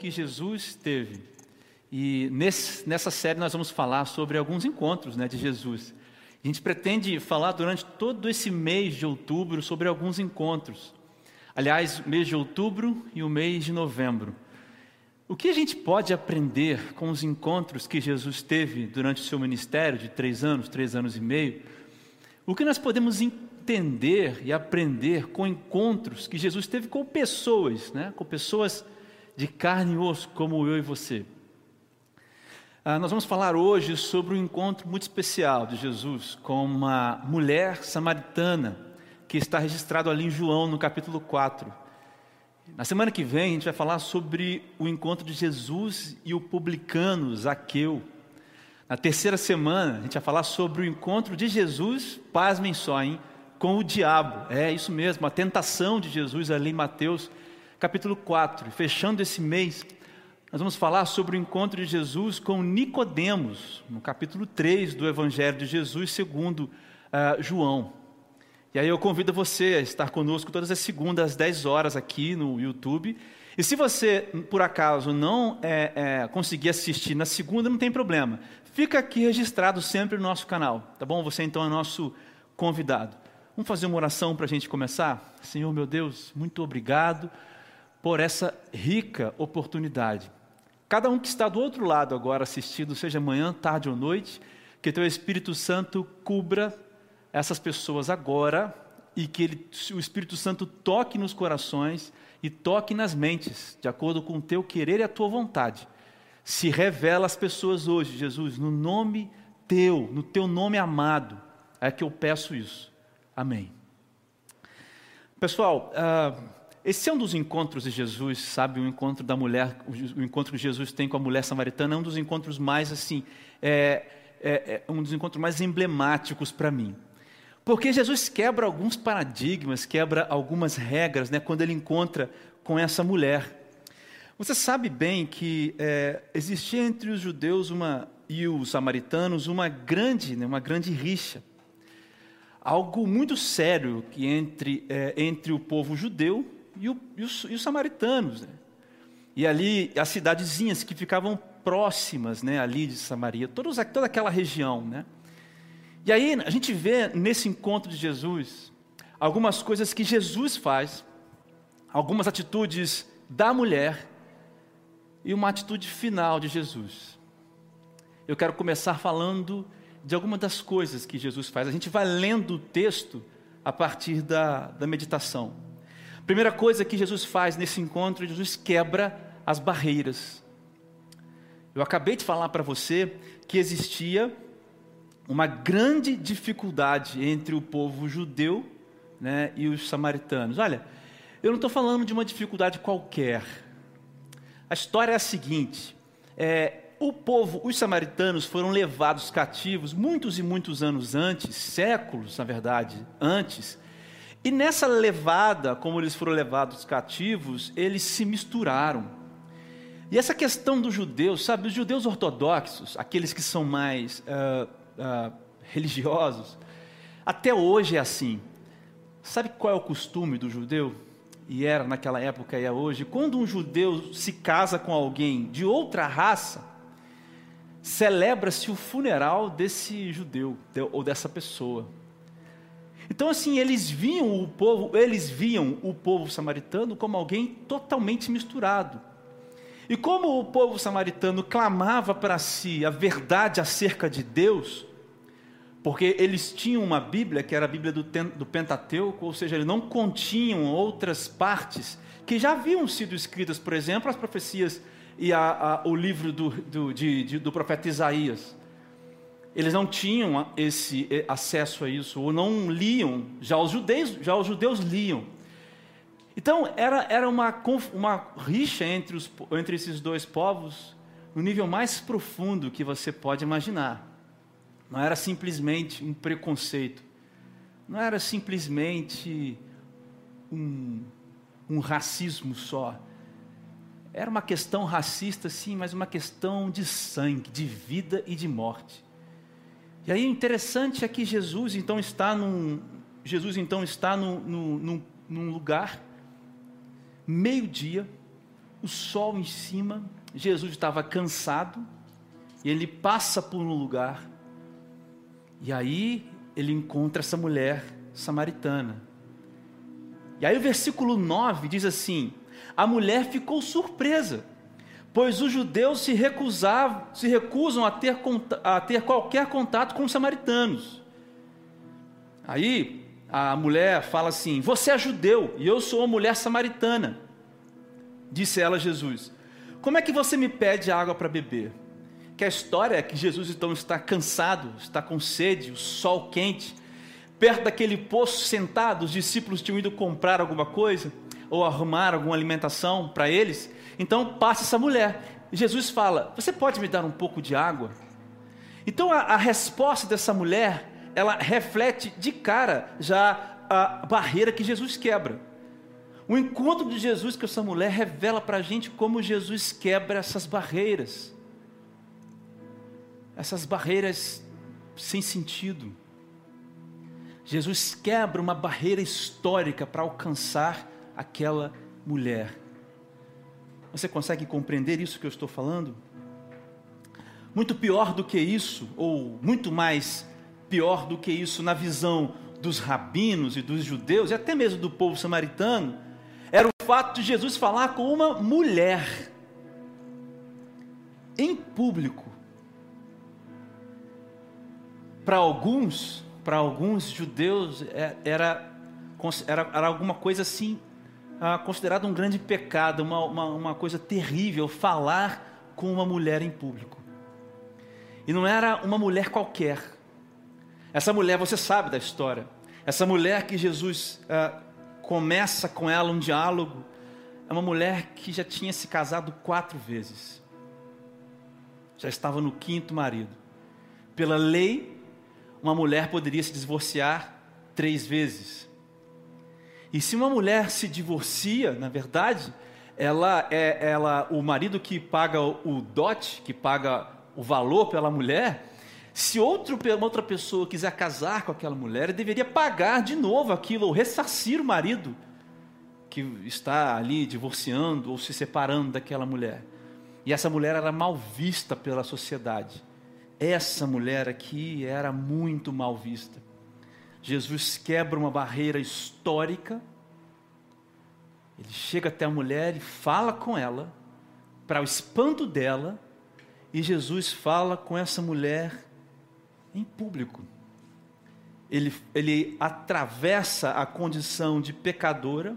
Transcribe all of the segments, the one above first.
que Jesus teve. E nesse, nessa série nós vamos falar sobre alguns encontros né, de Jesus. A gente pretende falar durante todo esse mês de outubro sobre alguns encontros. Aliás, mês de outubro e o mês de novembro. O que a gente pode aprender com os encontros que Jesus teve durante o seu ministério de três anos, três anos e meio? O que nós podemos entender e aprender com encontros que Jesus teve com pessoas, né? com pessoas de carne e osso, como eu e você? Ah, nós vamos falar hoje sobre um encontro muito especial de Jesus com uma mulher samaritana que está registrado ali em João, no capítulo 4. Na semana que vem, a gente vai falar sobre o encontro de Jesus e o publicano Zaqueu. Na terceira semana, a gente vai falar sobre o encontro de Jesus, pasmem só, hein, com o diabo. É isso mesmo, a tentação de Jesus ali em Mateus, capítulo 4. E fechando esse mês, nós vamos falar sobre o encontro de Jesus com Nicodemos, no capítulo 3 do Evangelho de Jesus, segundo uh, João. E aí eu convido você a estar conosco todas as segundas às 10 horas aqui no YouTube. E se você, por acaso, não é, é, conseguir assistir na segunda, não tem problema. Fica aqui registrado sempre no nosso canal, tá bom? Você então é nosso convidado. Vamos fazer uma oração para a gente começar? Senhor meu Deus, muito obrigado por essa rica oportunidade Cada um que está do outro lado agora assistindo, seja manhã, tarde ou noite, que teu Espírito Santo cubra essas pessoas agora e que ele, o Espírito Santo toque nos corações e toque nas mentes, de acordo com o teu querer e a tua vontade. Se revela às pessoas hoje, Jesus, no nome teu, no teu nome amado, é que eu peço isso. Amém. Pessoal, uh, esse é um dos encontros de Jesus, sabe? O encontro da mulher, o encontro que Jesus tem com a mulher samaritana é um dos encontros mais assim, é, é, é um dos encontros mais emblemáticos para mim. Porque Jesus quebra alguns paradigmas, quebra algumas regras, né? Quando ele encontra com essa mulher. Você sabe bem que é, existia entre os judeus uma, e os samaritanos uma grande, né, uma grande rixa. Algo muito sério que entre, é, entre o povo judeu e, o, e, os, e os, samaritanos. Né? E ali, as cidadezinhas que ficavam próximas né, ali de Samaria, todos, toda aquela região. Né? E aí a gente vê nesse encontro de Jesus algumas coisas que Jesus faz, algumas atitudes da mulher e uma atitude final de Jesus. Eu quero começar falando de algumas das coisas que Jesus faz. A gente vai lendo o texto a partir da, da meditação. Primeira coisa que Jesus faz nesse encontro, Jesus quebra as barreiras. Eu acabei de falar para você que existia uma grande dificuldade entre o povo judeu né, e os samaritanos. Olha, eu não estou falando de uma dificuldade qualquer. A história é a seguinte: é, o povo, os samaritanos foram levados cativos muitos e muitos anos antes, séculos, na verdade, antes, e nessa levada, como eles foram levados cativos, eles se misturaram. E essa questão dos judeus, sabe, os judeus ortodoxos, aqueles que são mais uh, uh, religiosos, até hoje é assim. Sabe qual é o costume do judeu? E era naquela época e é hoje. Quando um judeu se casa com alguém de outra raça, celebra-se o funeral desse judeu ou dessa pessoa. Então assim, eles viam o povo, eles viam o povo samaritano como alguém totalmente misturado. E como o povo samaritano clamava para si a verdade acerca de Deus, porque eles tinham uma Bíblia que era a Bíblia do, do Pentateuco, ou seja, eles não continham outras partes que já haviam sido escritas, por exemplo, as profecias e a, a, o livro do, do, de, de, do profeta Isaías eles não tinham esse eh, acesso a isso, ou não liam, já os judeus, já os judeus liam. Então, era, era uma, uma rixa entre, os, entre esses dois povos no nível mais profundo que você pode imaginar. Não era simplesmente um preconceito, não era simplesmente um, um racismo só. Era uma questão racista, sim, mas uma questão de sangue, de vida e de morte. E aí interessante é que Jesus então está num, Jesus então está num, num, num lugar, meio-dia, o sol em cima, Jesus estava cansado, e ele passa por um lugar, e aí ele encontra essa mulher samaritana. E aí o versículo 9 diz assim: A mulher ficou surpresa, pois os judeus se recusavam, se recusam a ter, a ter qualquer contato com os samaritanos. Aí a mulher fala assim: Você é judeu e eu sou uma mulher samaritana. Disse ela a Jesus: Como é que você me pede água para beber? Que a história é que Jesus então está cansado, está com sede, o sol quente, perto daquele poço sentado, os discípulos tinham ido comprar alguma coisa ou arrumar alguma alimentação para eles. Então passa essa mulher. Jesus fala: Você pode me dar um pouco de água? Então a, a resposta dessa mulher, ela reflete de cara já a barreira que Jesus quebra. O encontro de Jesus com essa mulher revela para a gente como Jesus quebra essas barreiras, essas barreiras sem sentido. Jesus quebra uma barreira histórica para alcançar aquela mulher. Você consegue compreender isso que eu estou falando? Muito pior do que isso, ou muito mais pior do que isso na visão dos rabinos e dos judeus, e até mesmo do povo samaritano, era o fato de Jesus falar com uma mulher em público. Para alguns, para alguns judeus é, era, era, era alguma coisa assim ah, considerado um grande pecado, uma, uma, uma coisa terrível falar com uma mulher em público. E não era uma mulher qualquer. Essa mulher, você sabe da história. Essa mulher que Jesus ah, começa com ela um diálogo. É uma mulher que já tinha se casado quatro vezes, já estava no quinto marido. Pela lei, uma mulher poderia se divorciar três vezes. E se uma mulher se divorcia, na verdade, ela é ela o marido que paga o dote, que paga o valor pela mulher, se outro, outra pessoa quiser casar com aquela mulher, deveria pagar de novo aquilo, ou ressarcir o marido que está ali divorciando ou se separando daquela mulher. E essa mulher era mal vista pela sociedade. Essa mulher aqui era muito mal vista. Jesus quebra uma barreira histórica. Ele chega até a mulher e fala com ela, para o espanto dela, e Jesus fala com essa mulher em público. Ele, ele atravessa a condição de pecadora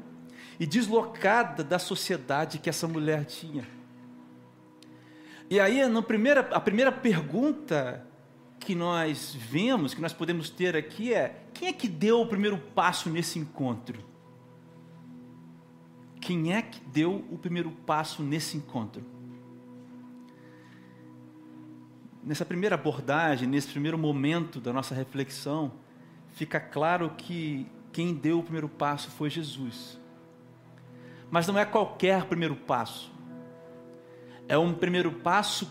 e deslocada da sociedade que essa mulher tinha. E aí, na primeira, a primeira pergunta que nós vemos, que nós podemos ter aqui é: quem é que deu o primeiro passo nesse encontro? Quem é que deu o primeiro passo nesse encontro? nessa primeira abordagem, nesse primeiro momento da nossa reflexão, fica claro que quem deu o primeiro passo foi Jesus. Mas não é qualquer primeiro passo. É um primeiro passo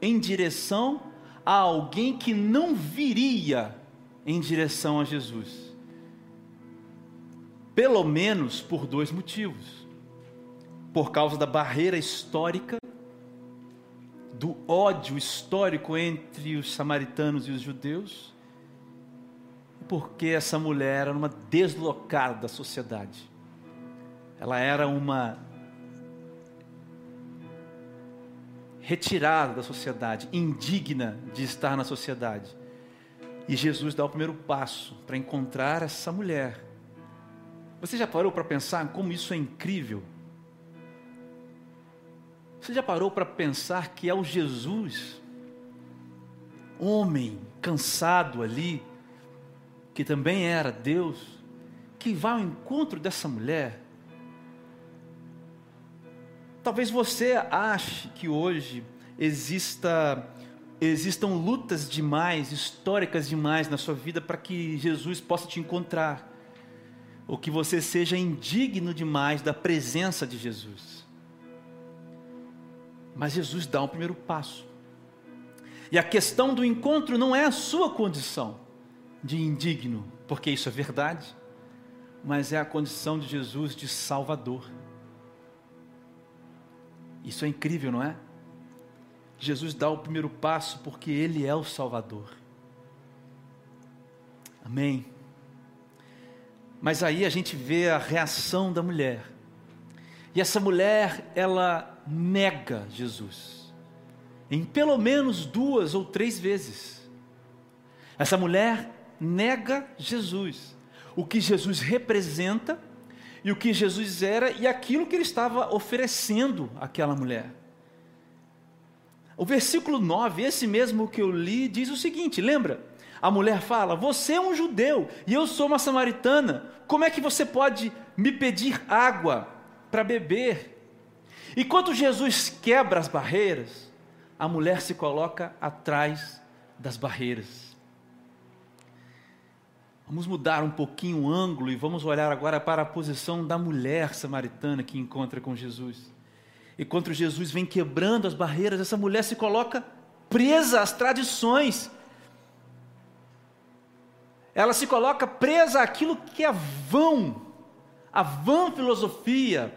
em direção a alguém que não viria em direção a Jesus. Pelo menos por dois motivos. Por causa da barreira histórica do ódio histórico entre os samaritanos e os judeus, porque essa mulher era uma deslocada da sociedade. Ela era uma retirada da sociedade, indigna de estar na sociedade. E Jesus dá o primeiro passo para encontrar essa mulher. Você já parou para pensar como isso é incrível? Você já parou para pensar que é o Jesus, homem cansado ali, que também era Deus, que vai ao encontro dessa mulher? Talvez você ache que hoje exista existam lutas demais, históricas demais na sua vida para que Jesus possa te encontrar, ou que você seja indigno demais da presença de Jesus. Mas Jesus dá um primeiro passo. E a questão do encontro não é a sua condição de indigno, porque isso é verdade, mas é a condição de Jesus de Salvador. Isso é incrível, não é? Jesus dá o primeiro passo porque Ele é o Salvador. Amém. Mas aí a gente vê a reação da mulher. E essa mulher, ela nega Jesus. Em pelo menos duas ou três vezes. Essa mulher nega Jesus. O que Jesus representa e o que Jesus era e aquilo que ele estava oferecendo àquela mulher. O versículo 9, esse mesmo que eu li, diz o seguinte: lembra? A mulher fala: Você é um judeu e eu sou uma samaritana, como é que você pode me pedir água para beber? E quando Jesus quebra as barreiras, a mulher se coloca atrás das barreiras. Vamos mudar um pouquinho o ângulo e vamos olhar agora para a posição da mulher samaritana que encontra com Jesus. E quando Jesus vem quebrando as barreiras, essa mulher se coloca presa às tradições. Ela se coloca presa àquilo que é vão, a vã filosofia,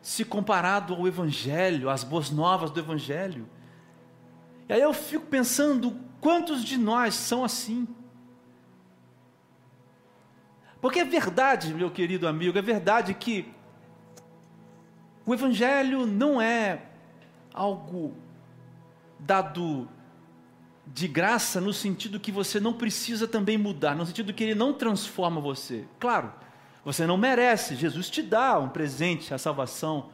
se comparado ao Evangelho, às boas novas do Evangelho. E aí eu fico pensando, quantos de nós são assim? Porque é verdade, meu querido amigo, é verdade que o Evangelho não é algo dado de graça no sentido que você não precisa também mudar, no sentido que ele não transforma você. Claro, você não merece, Jesus te dá um presente, a salvação,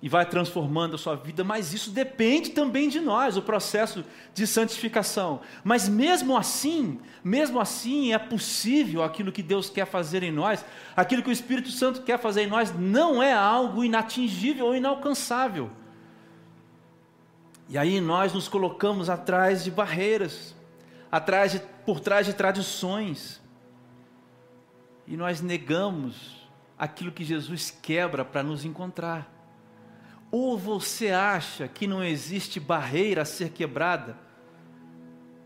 e vai transformando a sua vida, mas isso depende também de nós, o processo de santificação. Mas mesmo assim, mesmo assim é possível aquilo que Deus quer fazer em nós, aquilo que o Espírito Santo quer fazer em nós não é algo inatingível ou inalcançável. E aí nós nos colocamos atrás de barreiras, atrás de, por trás de tradições. E nós negamos aquilo que Jesus quebra para nos encontrar. Ou você acha que não existe barreira a ser quebrada?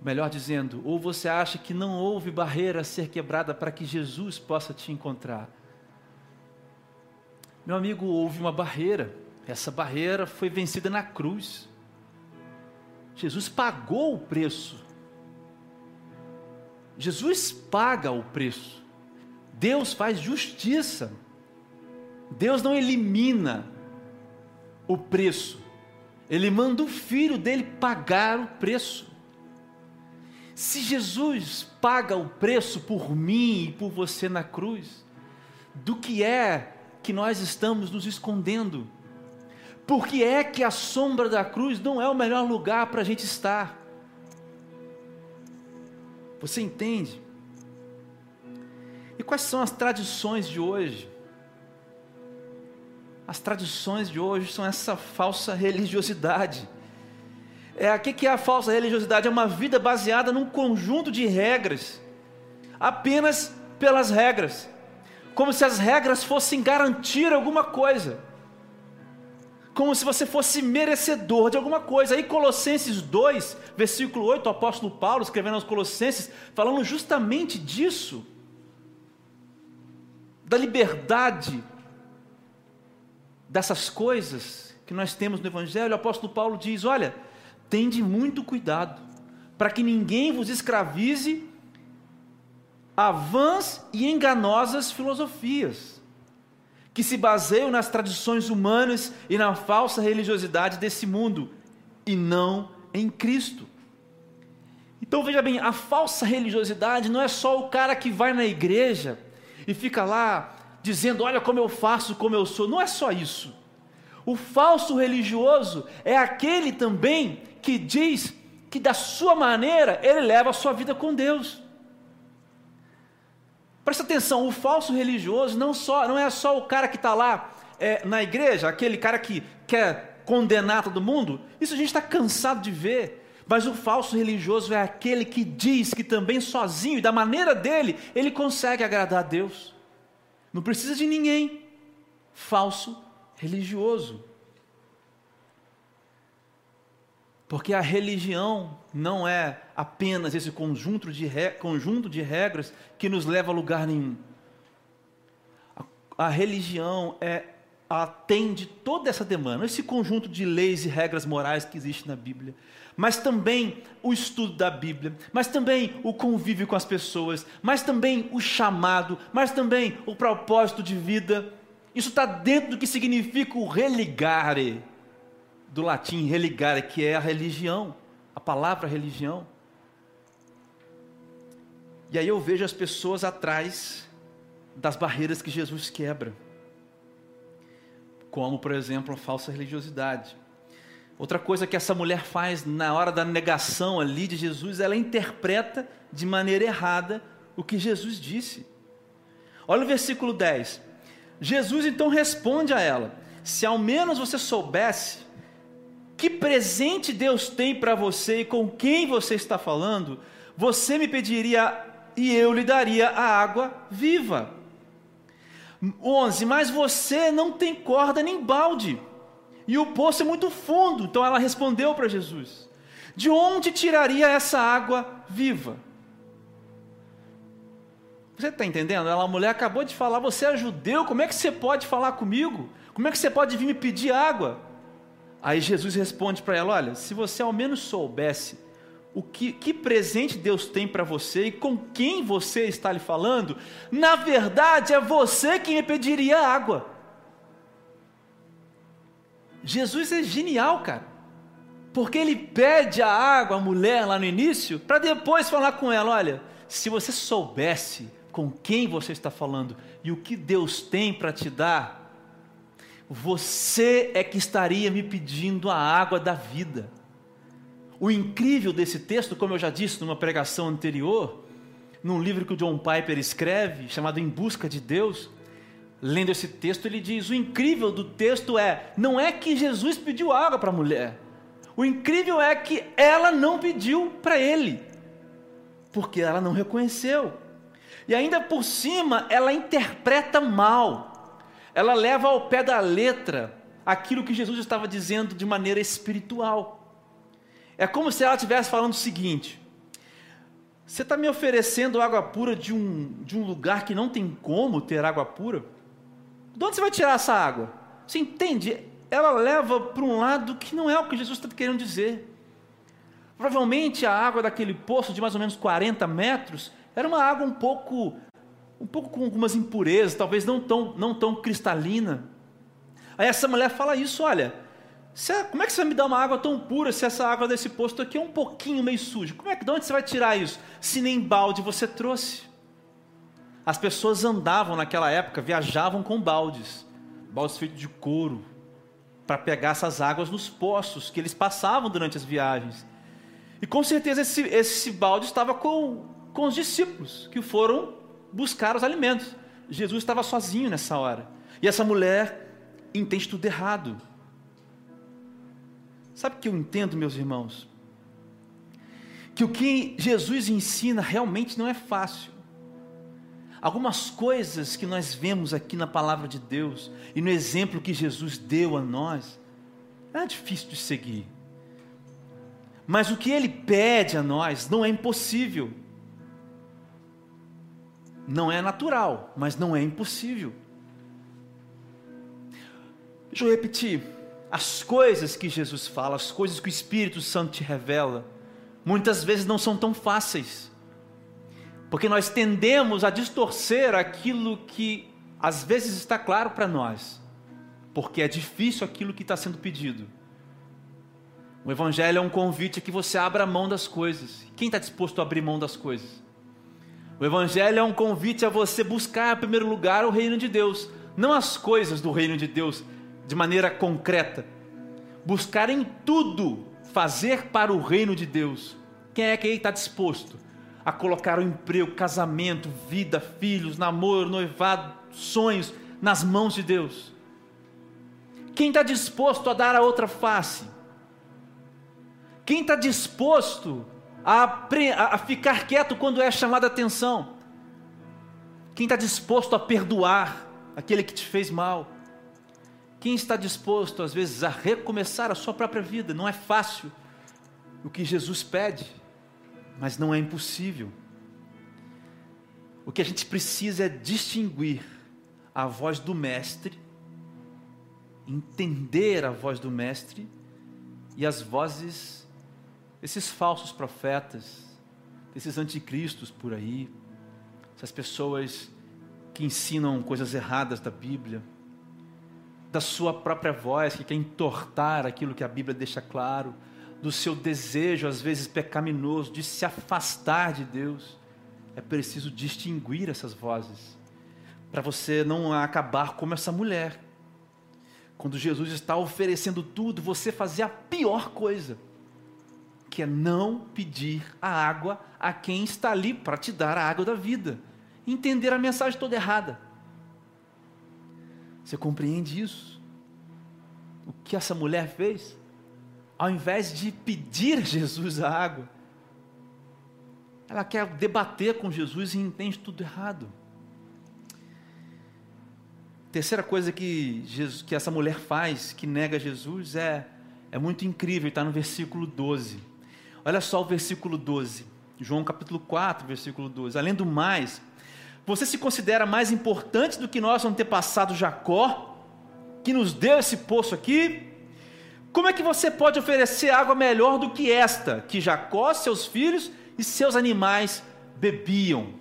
Melhor dizendo, ou você acha que não houve barreira a ser quebrada para que Jesus possa te encontrar? Meu amigo, houve uma barreira. Essa barreira foi vencida na cruz. Jesus pagou o preço. Jesus paga o preço. Deus faz justiça. Deus não elimina o preço. Ele manda o filho dele pagar o preço. Se Jesus paga o preço por mim e por você na cruz, do que é que nós estamos nos escondendo? Porque é que a sombra da cruz não é o melhor lugar para a gente estar? Você entende? E quais são as tradições de hoje? As tradições de hoje são essa falsa religiosidade. É, o que é a falsa religiosidade? É uma vida baseada num conjunto de regras, apenas pelas regras, como se as regras fossem garantir alguma coisa, como se você fosse merecedor de alguma coisa. Aí, Colossenses 2, versículo 8, o apóstolo Paulo escrevendo aos Colossenses, falando justamente disso, da liberdade dessas coisas que nós temos no Evangelho, o apóstolo Paulo diz: olha, tende muito cuidado, para que ninguém vos escravize a vãs e enganosas filosofias, que se baseiam nas tradições humanas e na falsa religiosidade desse mundo, e não em Cristo. Então veja bem, a falsa religiosidade não é só o cara que vai na igreja e fica lá dizendo: Olha como eu faço, como eu sou. Não é só isso. O falso religioso é aquele também que diz que da sua maneira ele leva a sua vida com Deus. Presta atenção, o falso religioso não, só, não é só o cara que está lá é, na igreja, aquele cara que quer condenar todo mundo. Isso a gente está cansado de ver. Mas o falso religioso é aquele que diz que também sozinho e da maneira dele, ele consegue agradar a Deus. Não precisa de ninguém. Falso religioso. Porque a religião não é apenas esse conjunto de, conjunto de regras que nos leva a lugar nenhum. A, a religião é atende toda essa demanda, esse conjunto de leis e regras morais que existe na Bíblia, mas também o estudo da Bíblia, mas também o convívio com as pessoas, mas também o chamado, mas também o propósito de vida. Isso está dentro do que significa o religare, do latim religare, que é a religião, a palavra religião. E aí eu vejo as pessoas atrás das barreiras que Jesus quebra, como, por exemplo, a falsa religiosidade. Outra coisa que essa mulher faz na hora da negação ali de Jesus, ela interpreta de maneira errada o que Jesus disse. Olha o versículo 10. Jesus então responde a ela: Se ao menos você soubesse que presente Deus tem para você e com quem você está falando, você me pediria e eu lhe daria a água viva. 11. Mas você não tem corda nem balde, e o poço é muito fundo. Então ela respondeu para Jesus: De onde tiraria essa água viva? Você está entendendo? Ela, a mulher acabou de falar: Você é judeu, como é que você pode falar comigo? Como é que você pode vir me pedir água? Aí Jesus responde para ela: Olha, se você ao menos soubesse o que, que presente Deus tem para você e com quem você está lhe falando, na verdade é você quem me pediria água. Jesus é genial, cara, porque ele pede a água à mulher lá no início, para depois falar com ela: olha, se você soubesse com quem você está falando e o que Deus tem para te dar, você é que estaria me pedindo a água da vida. O incrível desse texto, como eu já disse numa pregação anterior, num livro que o John Piper escreve, chamado Em Busca de Deus, lendo esse texto, ele diz: o incrível do texto é, não é que Jesus pediu água para a mulher, o incrível é que ela não pediu para ele, porque ela não reconheceu. E ainda por cima, ela interpreta mal, ela leva ao pé da letra aquilo que Jesus estava dizendo de maneira espiritual. É como se ela estivesse falando o seguinte: você está me oferecendo água pura de um, de um lugar que não tem como ter água pura? De onde você vai tirar essa água? Você entende? Ela leva para um lado que não é o que Jesus está querendo dizer. Provavelmente a água daquele poço de mais ou menos 40 metros era uma água um pouco, um pouco com algumas impurezas, talvez não tão, não tão cristalina. Aí essa mulher fala isso, olha, como é que você me dar uma água tão pura se essa água desse posto aqui é um pouquinho meio suja? Como é que de onde você vai tirar isso? Se nem balde você trouxe. As pessoas andavam naquela época, viajavam com baldes, baldes feitos de couro, para pegar essas águas nos poços que eles passavam durante as viagens. E com certeza esse, esse balde estava com, com os discípulos que foram buscar os alimentos. Jesus estava sozinho nessa hora. E essa mulher entende tudo errado. Sabe o que eu entendo, meus irmãos? Que o que Jesus ensina realmente não é fácil. Algumas coisas que nós vemos aqui na palavra de Deus e no exemplo que Jesus deu a nós, é difícil de seguir. Mas o que ele pede a nós não é impossível. Não é natural, mas não é impossível. Deixa eu repetir as coisas que Jesus fala, as coisas que o Espírito Santo te revela, muitas vezes não são tão fáceis, porque nós tendemos a distorcer aquilo que às vezes está claro para nós, porque é difícil aquilo que está sendo pedido. O Evangelho é um convite a que você abra mão das coisas. Quem está disposto a abrir mão das coisas? O Evangelho é um convite a você buscar em primeiro lugar o reino de Deus, não as coisas do reino de Deus, de maneira concreta. Buscar em tudo fazer para o reino de Deus. Quem é que está disposto a colocar o emprego, casamento, vida, filhos, namoro, noivado, sonhos nas mãos de Deus? Quem está disposto a dar a outra face? Quem está disposto a, a, ficar quieto quando é chamada atenção? Quem está disposto a perdoar aquele que te fez mal? Quem está disposto, às vezes, a recomeçar a sua própria vida? Não é fácil o que Jesus pede, mas não é impossível. O que a gente precisa é distinguir a voz do Mestre entender a voz do Mestre e as vozes desses falsos profetas, desses anticristos por aí, essas pessoas que ensinam coisas erradas da Bíblia, da sua própria voz, que quer entortar aquilo que a Bíblia deixa claro, do seu desejo, às vezes pecaminoso, de se afastar de Deus. É preciso distinguir essas vozes, para você não acabar como essa mulher. Quando Jesus está oferecendo tudo, você fazer a pior coisa, que é não pedir a água a quem está ali para te dar a água da vida. Entender a mensagem toda errada. Você compreende isso? O que essa mulher fez? Ao invés de pedir a Jesus a água, ela quer debater com Jesus e entende tudo errado. Terceira coisa que, Jesus, que essa mulher faz, que nega Jesus, é, é muito incrível, está no versículo 12. Olha só o versículo 12, João capítulo 4, versículo 12. Além do mais, você se considera mais importante do que nosso antepassado Jacó, que nos deu esse poço aqui? Como é que você pode oferecer água melhor do que esta, que Jacó, seus filhos e seus animais bebiam?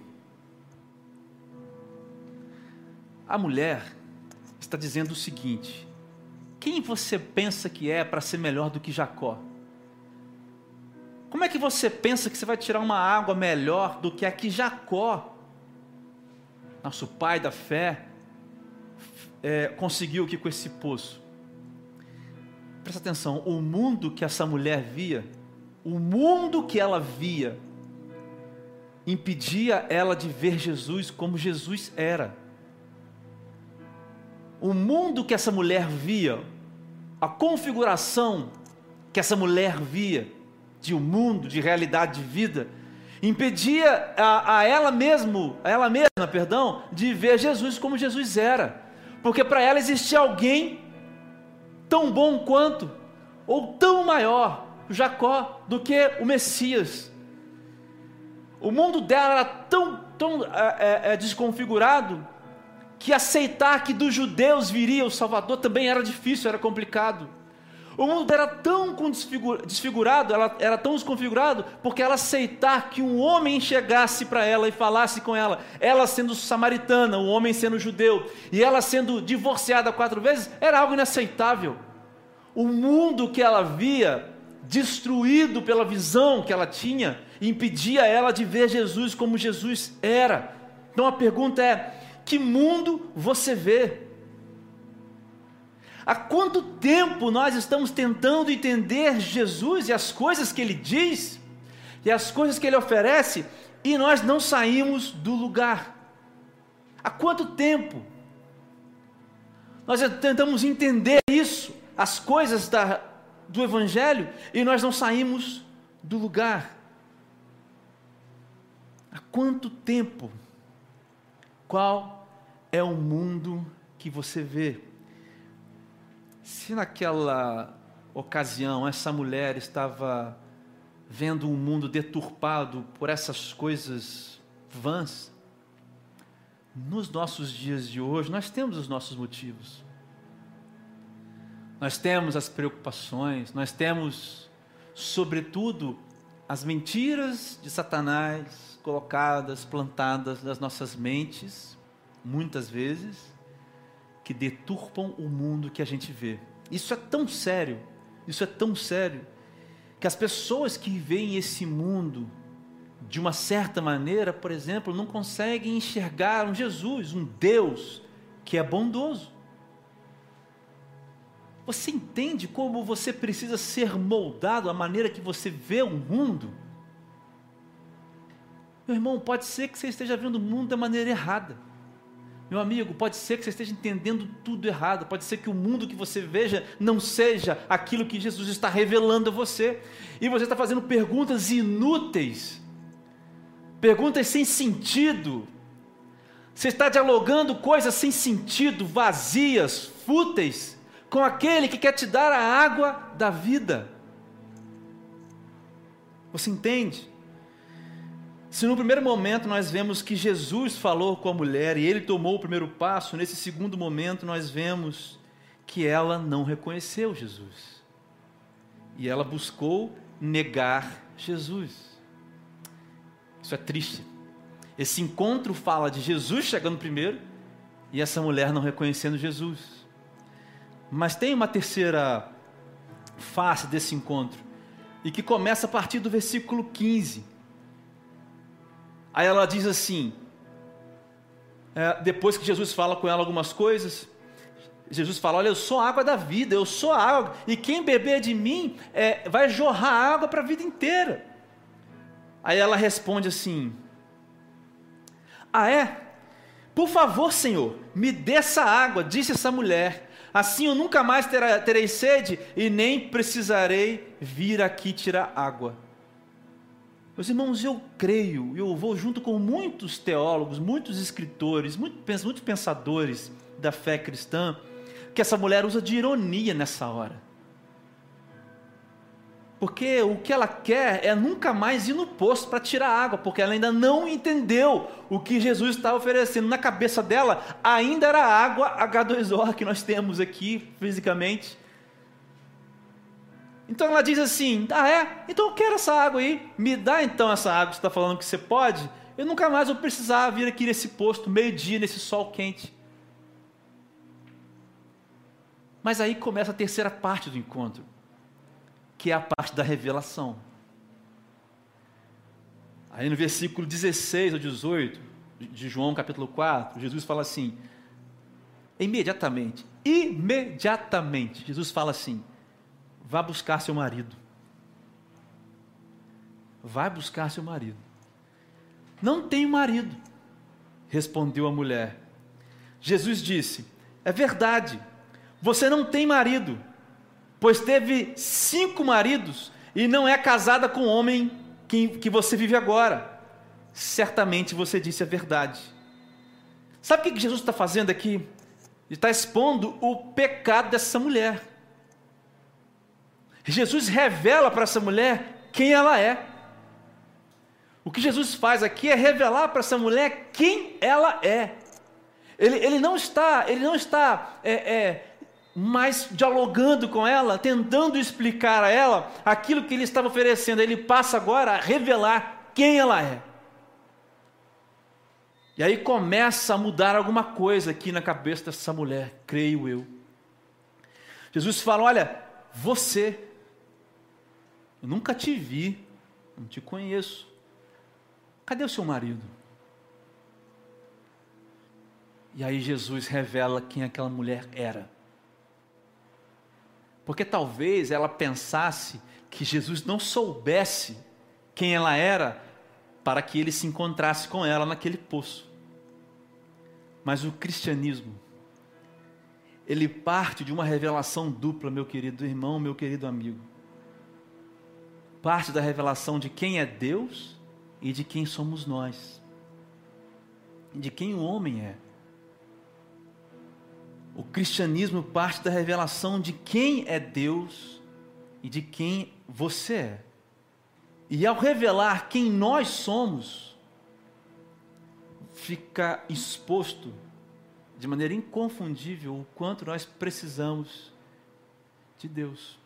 A mulher está dizendo o seguinte: quem você pensa que é para ser melhor do que Jacó? Como é que você pensa que você vai tirar uma água melhor do que a que Jacó, nosso pai da fé, é, conseguiu aqui com esse poço? Presta atenção, o mundo que essa mulher via, o mundo que ela via, impedia ela de ver Jesus como Jesus era o mundo que essa mulher via, a configuração que essa mulher via de um mundo, de realidade de vida, impedia a, a ela mesmo, a ela mesma, perdão, de ver Jesus como Jesus era, porque para ela existia alguém tão bom quanto ou tão maior, Jacó, do que o Messias. O mundo dela era tão, tão é, é, desconfigurado que aceitar que dos judeus viria o Salvador também era difícil, era complicado. O mundo era tão desfigurado, ela era tão desconfigurado, porque ela aceitar que um homem chegasse para ela e falasse com ela, ela sendo samaritana, o homem sendo judeu, e ela sendo divorciada quatro vezes, era algo inaceitável. O mundo que ela via, destruído pela visão que ela tinha, impedia ela de ver Jesus como Jesus era. Então a pergunta é: que mundo você vê? Há quanto tempo nós estamos tentando entender Jesus e as coisas que ele diz e as coisas que ele oferece e nós não saímos do lugar? Há quanto tempo nós tentamos entender isso, as coisas da, do Evangelho, e nós não saímos do lugar? Há quanto tempo? Qual é o mundo que você vê. Se naquela ocasião essa mulher estava vendo um mundo deturpado por essas coisas vãs, nos nossos dias de hoje nós temos os nossos motivos. Nós temos as preocupações, nós temos, sobretudo, as mentiras de Satanás colocadas, plantadas nas nossas mentes muitas vezes, que deturpam o mundo que a gente vê. Isso é tão sério, isso é tão sério, que as pessoas que veem esse mundo de uma certa maneira, por exemplo, não conseguem enxergar um Jesus, um Deus que é bondoso. Você entende como você precisa ser moldado à maneira que você vê o mundo? Meu irmão, pode ser que você esteja vendo o mundo da maneira errada. Meu amigo, pode ser que você esteja entendendo tudo errado, pode ser que o mundo que você veja não seja aquilo que Jesus está revelando a você, e você está fazendo perguntas inúteis, perguntas sem sentido, você está dialogando coisas sem sentido, vazias, fúteis, com aquele que quer te dar a água da vida. Você entende? Se no primeiro momento nós vemos que Jesus falou com a mulher e ele tomou o primeiro passo, nesse segundo momento nós vemos que ela não reconheceu Jesus. E ela buscou negar Jesus. Isso é triste. Esse encontro fala de Jesus chegando primeiro e essa mulher não reconhecendo Jesus. Mas tem uma terceira face desse encontro, e que começa a partir do versículo 15. Aí ela diz assim: é, depois que Jesus fala com ela algumas coisas, Jesus fala: Olha, eu sou a água da vida, eu sou a água, e quem beber de mim é, vai jorrar água para a vida inteira. Aí ela responde assim: Ah, é? Por favor, Senhor, me dê essa água, disse essa mulher. Assim eu nunca mais terá, terei sede e nem precisarei vir aqui tirar água. Meus irmãos, eu creio, eu vou junto com muitos teólogos, muitos escritores, muitos pensadores da fé cristã, que essa mulher usa de ironia nessa hora. Porque o que ela quer é nunca mais ir no poço para tirar água, porque ela ainda não entendeu o que Jesus está oferecendo. Na cabeça dela, ainda era água H2O que nós temos aqui fisicamente. Então ela diz assim: Ah, é? Então eu quero essa água aí. Me dá então essa água que você está falando que você pode. Eu nunca mais vou precisar vir aqui nesse posto, meio-dia, nesse sol quente. Mas aí começa a terceira parte do encontro que é a parte da revelação. Aí no versículo 16 ou 18 de João capítulo 4, Jesus fala assim: imediatamente, imediatamente, Jesus fala assim: vá buscar seu marido. Vai buscar seu marido. Não tenho marido, respondeu a mulher. Jesus disse: É verdade, você não tem marido pois teve cinco maridos e não é casada com o homem que, que você vive agora. Certamente você disse a verdade. Sabe o que Jesus está fazendo aqui? Ele está expondo o pecado dessa mulher. Jesus revela para essa mulher quem ela é. O que Jesus faz aqui é revelar para essa mulher quem ela é. Ele, ele não está, ele não está é, é, dialogando com ela, tentando explicar a ela aquilo que ele estava oferecendo. Ele passa agora a revelar quem ela é. E aí começa a mudar alguma coisa aqui na cabeça dessa mulher, creio eu. Jesus fala: Olha, você, eu nunca te vi, não te conheço. Cadê o seu marido? E aí Jesus revela quem aquela mulher era. Porque talvez ela pensasse que Jesus não soubesse quem ela era para que ele se encontrasse com ela naquele poço. Mas o cristianismo, ele parte de uma revelação dupla, meu querido irmão, meu querido amigo. Parte da revelação de quem é Deus e de quem somos nós. De quem o homem é. O cristianismo parte da revelação de quem é Deus e de quem você é. E ao revelar quem nós somos, fica exposto de maneira inconfundível o quanto nós precisamos de Deus.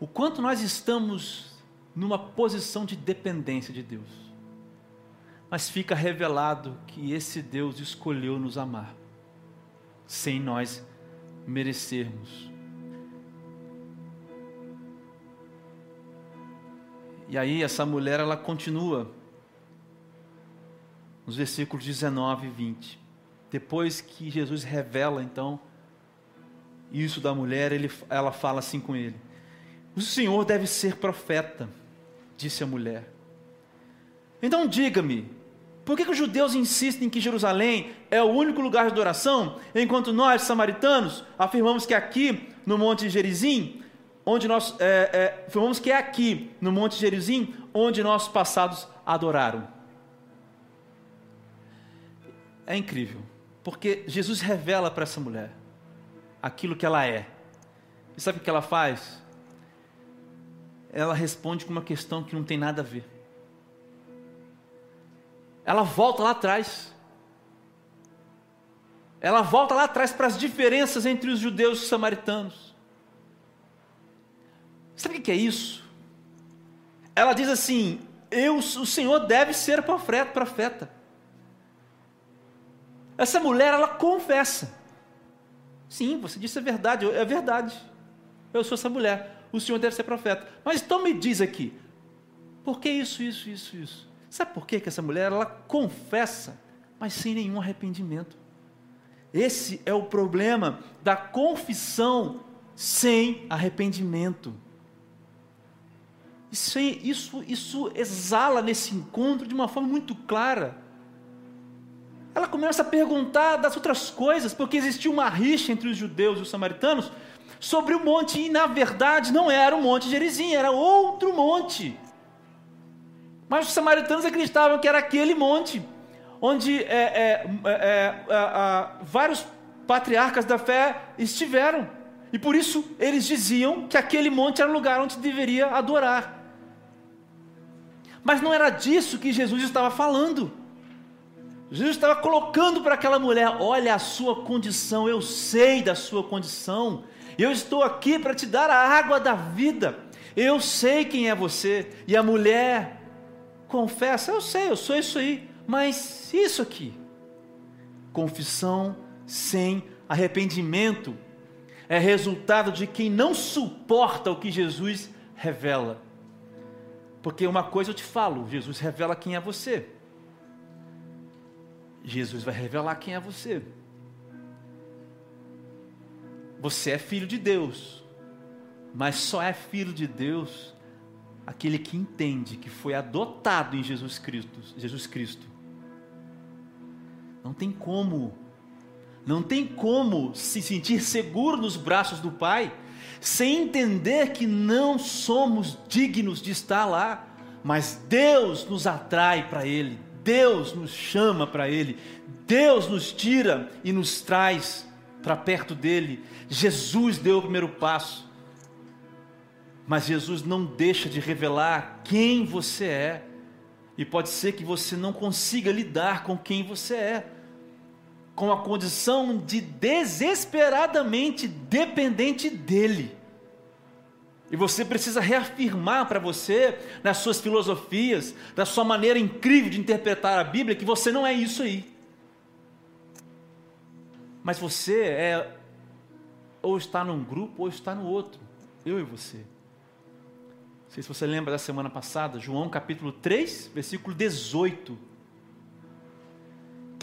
O quanto nós estamos numa posição de dependência de Deus mas fica revelado que esse Deus escolheu nos amar, sem nós merecermos. E aí essa mulher ela continua nos versículos 19 e 20. Depois que Jesus revela então isso da mulher, ele, ela fala assim com ele: O Senhor deve ser profeta, disse a mulher. Então diga-me, por que, que, os judeus insistem que Jerusalém é o único lugar de adoração, enquanto nós, samaritanos, afirmamos que aqui no Monte Gerizim, onde nós é, é, afirmamos que é aqui no Monte Gerizim, onde nossos passados adoraram? É incrível, porque Jesus revela para essa mulher aquilo que ela é. E sabe o que ela faz? Ela responde com uma questão que não tem nada a ver ela volta lá atrás. ela volta lá atrás para as diferenças entre os judeus e os samaritanos. Sabe o que é isso? Ela diz assim: eu, o Senhor deve ser profeta. Essa mulher, ela confessa. Sim, você disse a verdade, é verdade. Eu sou essa mulher, o Senhor deve ser profeta. Mas então me diz aqui, por que isso, isso, isso, isso? Sabe por que, que essa mulher, ela confessa, mas sem nenhum arrependimento? Esse é o problema da confissão sem arrependimento. Isso, isso, isso exala nesse encontro de uma forma muito clara. Ela começa a perguntar das outras coisas, porque existia uma rixa entre os judeus e os samaritanos sobre o monte, e na verdade não era o monte Gerizim, era outro monte. Mas os samaritanos acreditavam que era aquele monte, onde é, é, é, é vários patriarcas da fé estiveram. E por isso eles diziam que aquele monte era o lugar onde deveria adorar. Mas não era disso que Jesus estava falando. Jesus estava colocando para aquela mulher: olha a sua condição, eu sei da sua condição, eu estou aqui para te dar a água da vida, eu sei quem é você. E a mulher confessa: eu sei, eu sou isso aí, mas isso aqui, confissão sem arrependimento, é resultado de quem não suporta o que Jesus revela. Porque uma coisa eu te falo: Jesus revela quem é você. Jesus vai revelar quem é você. Você é filho de Deus, mas só é filho de Deus aquele que entende que foi adotado em Jesus Cristo. Jesus Cristo. Não tem como, não tem como se sentir seguro nos braços do Pai sem entender que não somos dignos de estar lá, mas Deus nos atrai para Ele, Deus nos chama para Ele, Deus nos tira e nos traz para perto dele. Jesus deu o primeiro passo, mas Jesus não deixa de revelar quem você é, e pode ser que você não consiga lidar com quem você é com a condição de desesperadamente dependente dele. E você precisa reafirmar para você, nas suas filosofias, da sua maneira incrível de interpretar a Bíblia, que você não é isso aí. Mas você é ou está num grupo ou está no outro. Eu e você. Não sei se você lembra da semana passada, João capítulo 3, versículo 18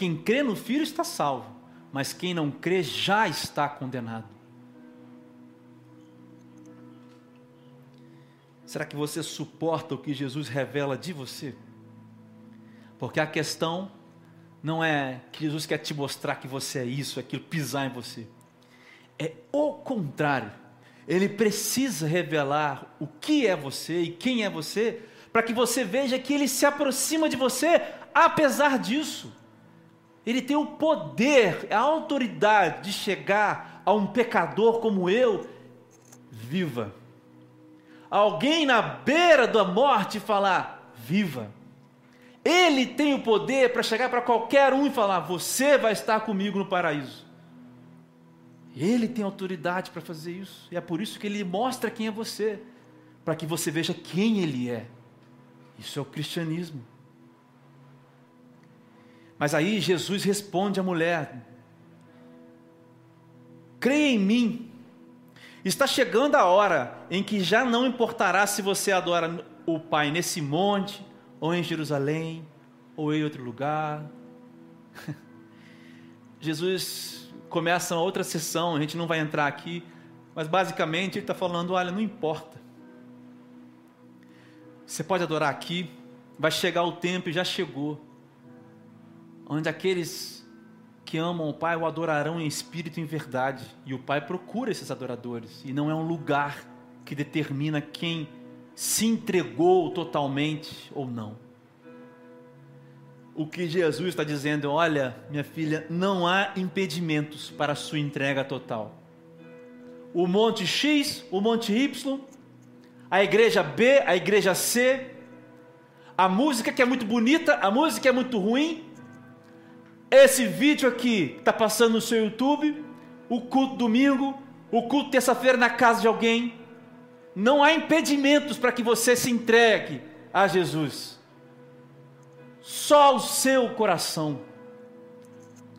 quem crê no Filho está salvo, mas quem não crê já está condenado. Será que você suporta o que Jesus revela de você? Porque a questão não é que Jesus quer te mostrar que você é isso, aquilo, pisar em você. É o contrário. Ele precisa revelar o que é você e quem é você, para que você veja que ele se aproxima de você apesar disso. Ele tem o poder, a autoridade de chegar a um pecador como eu, viva. Alguém na beira da morte falar, viva. Ele tem o poder para chegar para qualquer um e falar: Você vai estar comigo no paraíso. Ele tem autoridade para fazer isso, e é por isso que ele mostra quem é você, para que você veja quem ele é. Isso é o cristianismo. Mas aí Jesus responde à mulher: creia em mim. Está chegando a hora em que já não importará se você adora o Pai nesse monte, ou em Jerusalém, ou em outro lugar. Jesus começa uma outra sessão, a gente não vai entrar aqui, mas basicamente ele está falando: olha, não importa. Você pode adorar aqui, vai chegar o tempo e já chegou onde aqueles que amam o Pai o adorarão em espírito e em verdade, e o Pai procura esses adoradores, e não é um lugar que determina quem se entregou totalmente ou não. O que Jesus está dizendo, olha, minha filha, não há impedimentos para a sua entrega total. O monte X, o monte Y, a igreja B, a igreja C, a música que é muito bonita, a música que é muito ruim, esse vídeo aqui está passando no seu YouTube, o culto domingo, o culto terça-feira na casa de alguém. Não há impedimentos para que você se entregue a Jesus. Só o seu coração.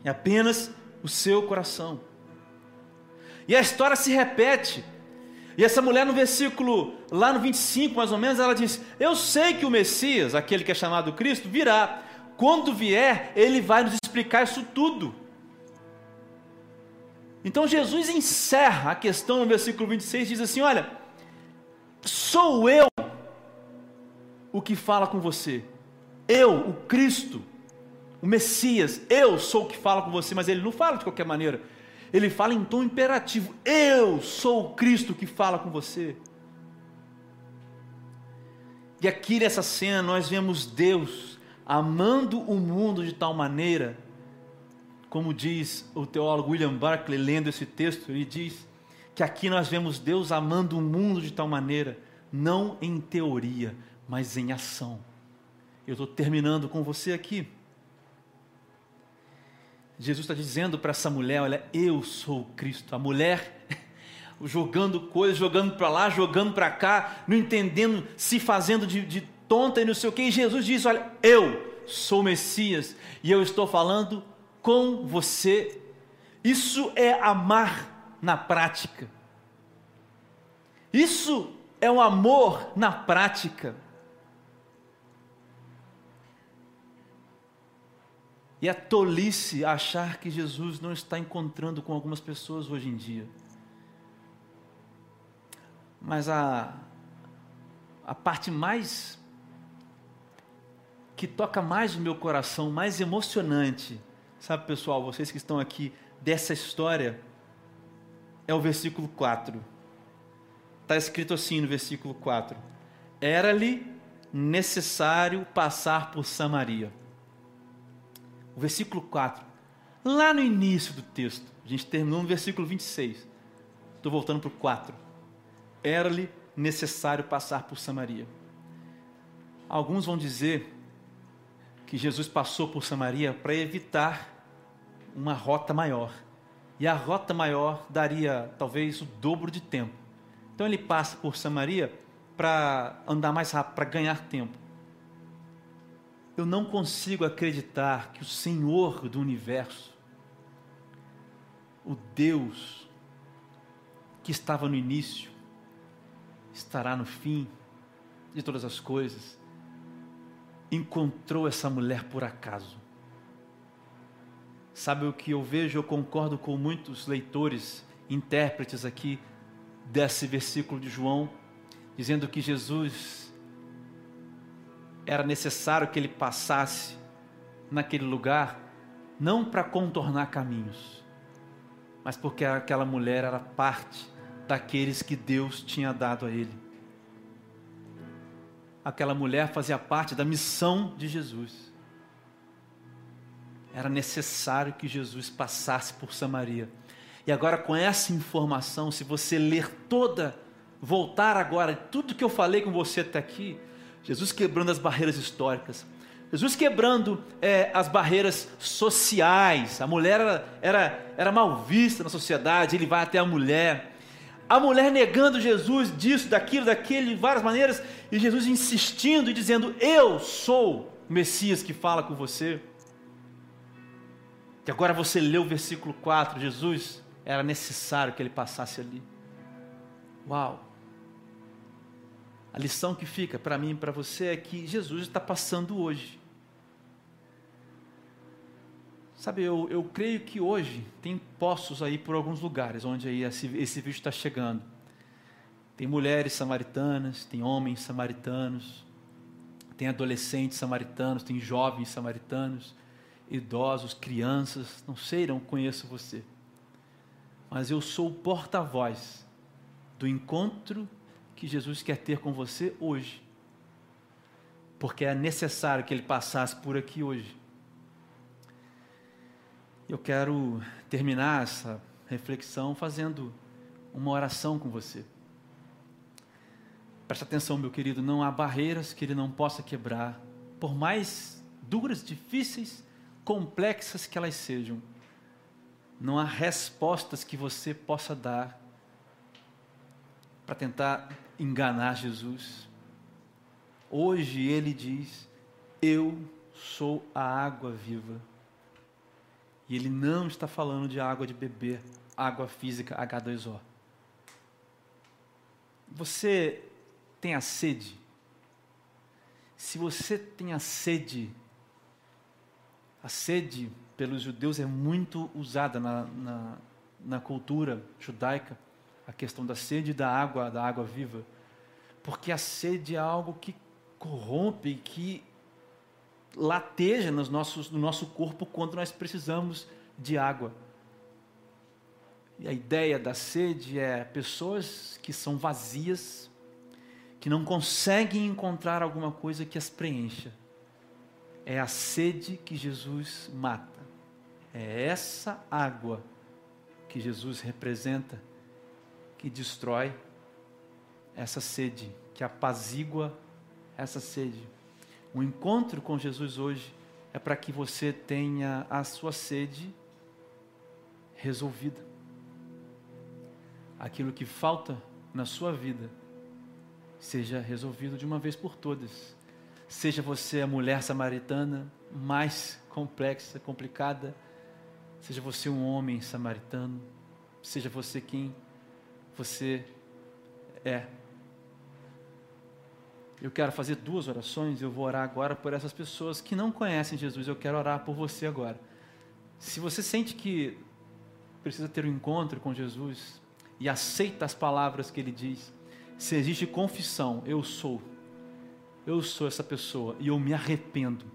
É apenas o seu coração. E a história se repete. E essa mulher no versículo, lá no 25 mais ou menos, ela diz: Eu sei que o Messias, aquele que é chamado Cristo, virá. Quando vier, ele vai nos explicar isso tudo. Então Jesus encerra a questão no versículo 26, diz assim: Olha, sou eu o que fala com você, eu, o Cristo, o Messias, eu sou o que fala com você, mas ele não fala de qualquer maneira, ele fala em tom imperativo: Eu sou o Cristo que fala com você. E aqui nessa cena nós vemos Deus amando o mundo de tal maneira, como diz o teólogo William Barclay lendo esse texto, ele diz que aqui nós vemos Deus amando o mundo de tal maneira, não em teoria, mas em ação. Eu estou terminando com você aqui. Jesus está dizendo para essa mulher: Olha, eu sou Cristo. A mulher jogando coisas, jogando para lá, jogando para cá, não entendendo, se fazendo de, de tonta e não sei o que. E Jesus diz: Olha, eu sou o Messias e eu estou falando com você. Isso é amar na prática. Isso é o amor na prática. E é tolice achar que Jesus não está encontrando com algumas pessoas hoje em dia. Mas a, a parte mais que toca mais o meu coração, mais emocionante, sabe, pessoal, vocês que estão aqui dessa história, é o versículo 4. Está escrito assim no versículo 4: Era-lhe necessário passar por Samaria o versículo 4, lá no início do texto, a gente terminou no versículo 26. Estou voltando para o 4. Era-lhe necessário passar por Samaria. Alguns vão dizer que Jesus passou por Samaria para evitar uma rota maior. E a rota maior daria talvez o dobro de tempo. Então ele passa por Samaria para andar mais rápido, para ganhar tempo eu não consigo acreditar que o Senhor do universo, o Deus que estava no início, estará no fim de todas as coisas, encontrou essa mulher por acaso. Sabe o que eu vejo? Eu concordo com muitos leitores, intérpretes aqui desse versículo de João, dizendo que Jesus era necessário que ele passasse naquele lugar, não para contornar caminhos, mas porque aquela mulher era parte daqueles que Deus tinha dado a ele. Aquela mulher fazia parte da missão de Jesus. Era necessário que Jesus passasse por Samaria. E agora, com essa informação, se você ler toda, voltar agora, tudo que eu falei com você até aqui, Jesus quebrando as barreiras históricas, Jesus quebrando é, as barreiras sociais. A mulher era, era, era mal vista na sociedade, ele vai até a mulher. A mulher negando Jesus disso, daquilo, daquele, de várias maneiras, e Jesus insistindo e dizendo: Eu sou o Messias que fala com você. Que agora você leu o versículo 4, Jesus era necessário que ele passasse ali. Uau! A lição que fica para mim e para você é que Jesus está passando hoje. Sabe, eu, eu creio que hoje tem poços aí por alguns lugares onde aí esse, esse vídeo está chegando. Tem mulheres samaritanas, tem homens samaritanos, tem adolescentes samaritanos, tem jovens samaritanos, idosos, crianças, não sei, não conheço você. Mas eu sou o porta-voz do encontro que Jesus quer ter com você hoje. Porque é necessário que ele passasse por aqui hoje. Eu quero terminar essa reflexão fazendo uma oração com você. Preste atenção, meu querido, não há barreiras que ele não possa quebrar, por mais duras, difíceis complexas que elas sejam, não há respostas que você possa dar para tentar enganar Jesus. Hoje ele diz: Eu sou a água viva. E ele não está falando de água de beber, água física H2O. Você tem a sede? Se você tem a sede, a sede pelos judeus é muito usada na, na, na cultura judaica, a questão da sede da água, da água viva, porque a sede é algo que corrompe, que lateja nos nossos, no nosso corpo quando nós precisamos de água. E a ideia da sede é pessoas que são vazias, que não conseguem encontrar alguma coisa que as preencha. É a sede que Jesus mata. É essa água que Jesus representa que destrói essa sede, que apazigua essa sede. O encontro com Jesus hoje é para que você tenha a sua sede resolvida. Aquilo que falta na sua vida seja resolvido de uma vez por todas. Seja você a mulher samaritana mais complexa, complicada, seja você um homem samaritano, seja você quem você é eu quero fazer duas orações, eu vou orar agora por essas pessoas que não conhecem Jesus, eu quero orar por você agora. Se você sente que precisa ter um encontro com Jesus e aceita as palavras que ele diz, se existe confissão, eu sou, eu sou essa pessoa e eu me arrependo,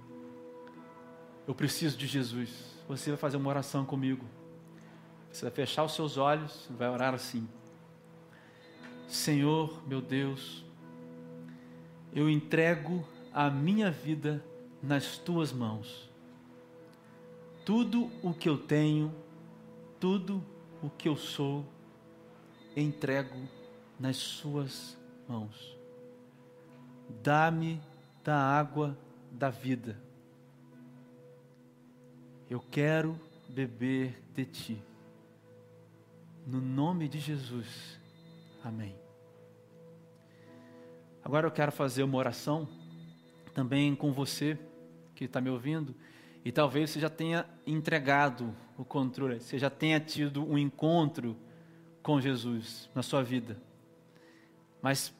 eu preciso de Jesus. Você vai fazer uma oração comigo. Você vai fechar os seus olhos, vai orar assim: Senhor, meu Deus, eu entrego a minha vida nas tuas mãos. Tudo o que eu tenho, tudo o que eu sou, entrego nas suas mãos. Dá-me da água da vida. Eu quero beber de ti. No nome de Jesus. Amém. Agora eu quero fazer uma oração também com você que está me ouvindo e talvez você já tenha entregado o controle, você já tenha tido um encontro com Jesus na sua vida. Mas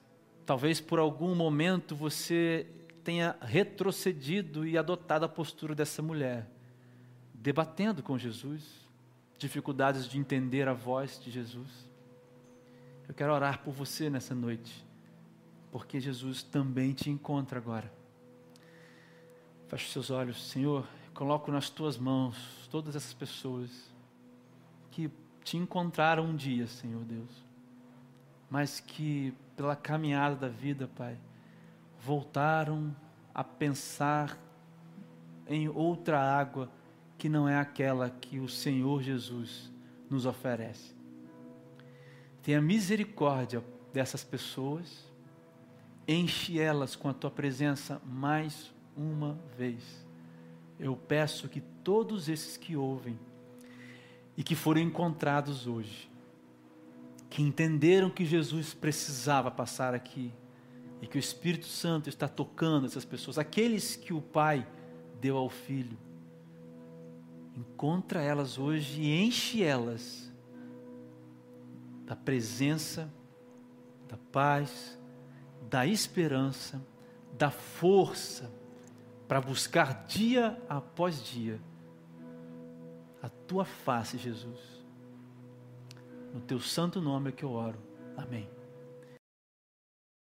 talvez por algum momento você tenha retrocedido e adotado a postura dessa mulher, debatendo com Jesus, dificuldades de entender a voz de Jesus. Eu quero orar por você nessa noite porque Jesus também te encontra agora. Feche seus olhos, Senhor, coloco nas tuas mãos todas essas pessoas que te encontraram um dia, Senhor Deus, mas que pela caminhada da vida, Pai, voltaram a pensar em outra água que não é aquela que o Senhor Jesus nos oferece. Tenha misericórdia dessas pessoas enche elas com a tua presença mais uma vez. Eu peço que todos esses que ouvem e que foram encontrados hoje, que entenderam que Jesus precisava passar aqui e que o Espírito Santo está tocando essas pessoas, aqueles que o Pai deu ao Filho, encontra elas hoje e enche elas da presença, da paz, da esperança, da força para buscar dia após dia a tua face, Jesus. No teu santo nome é que eu oro. Amém.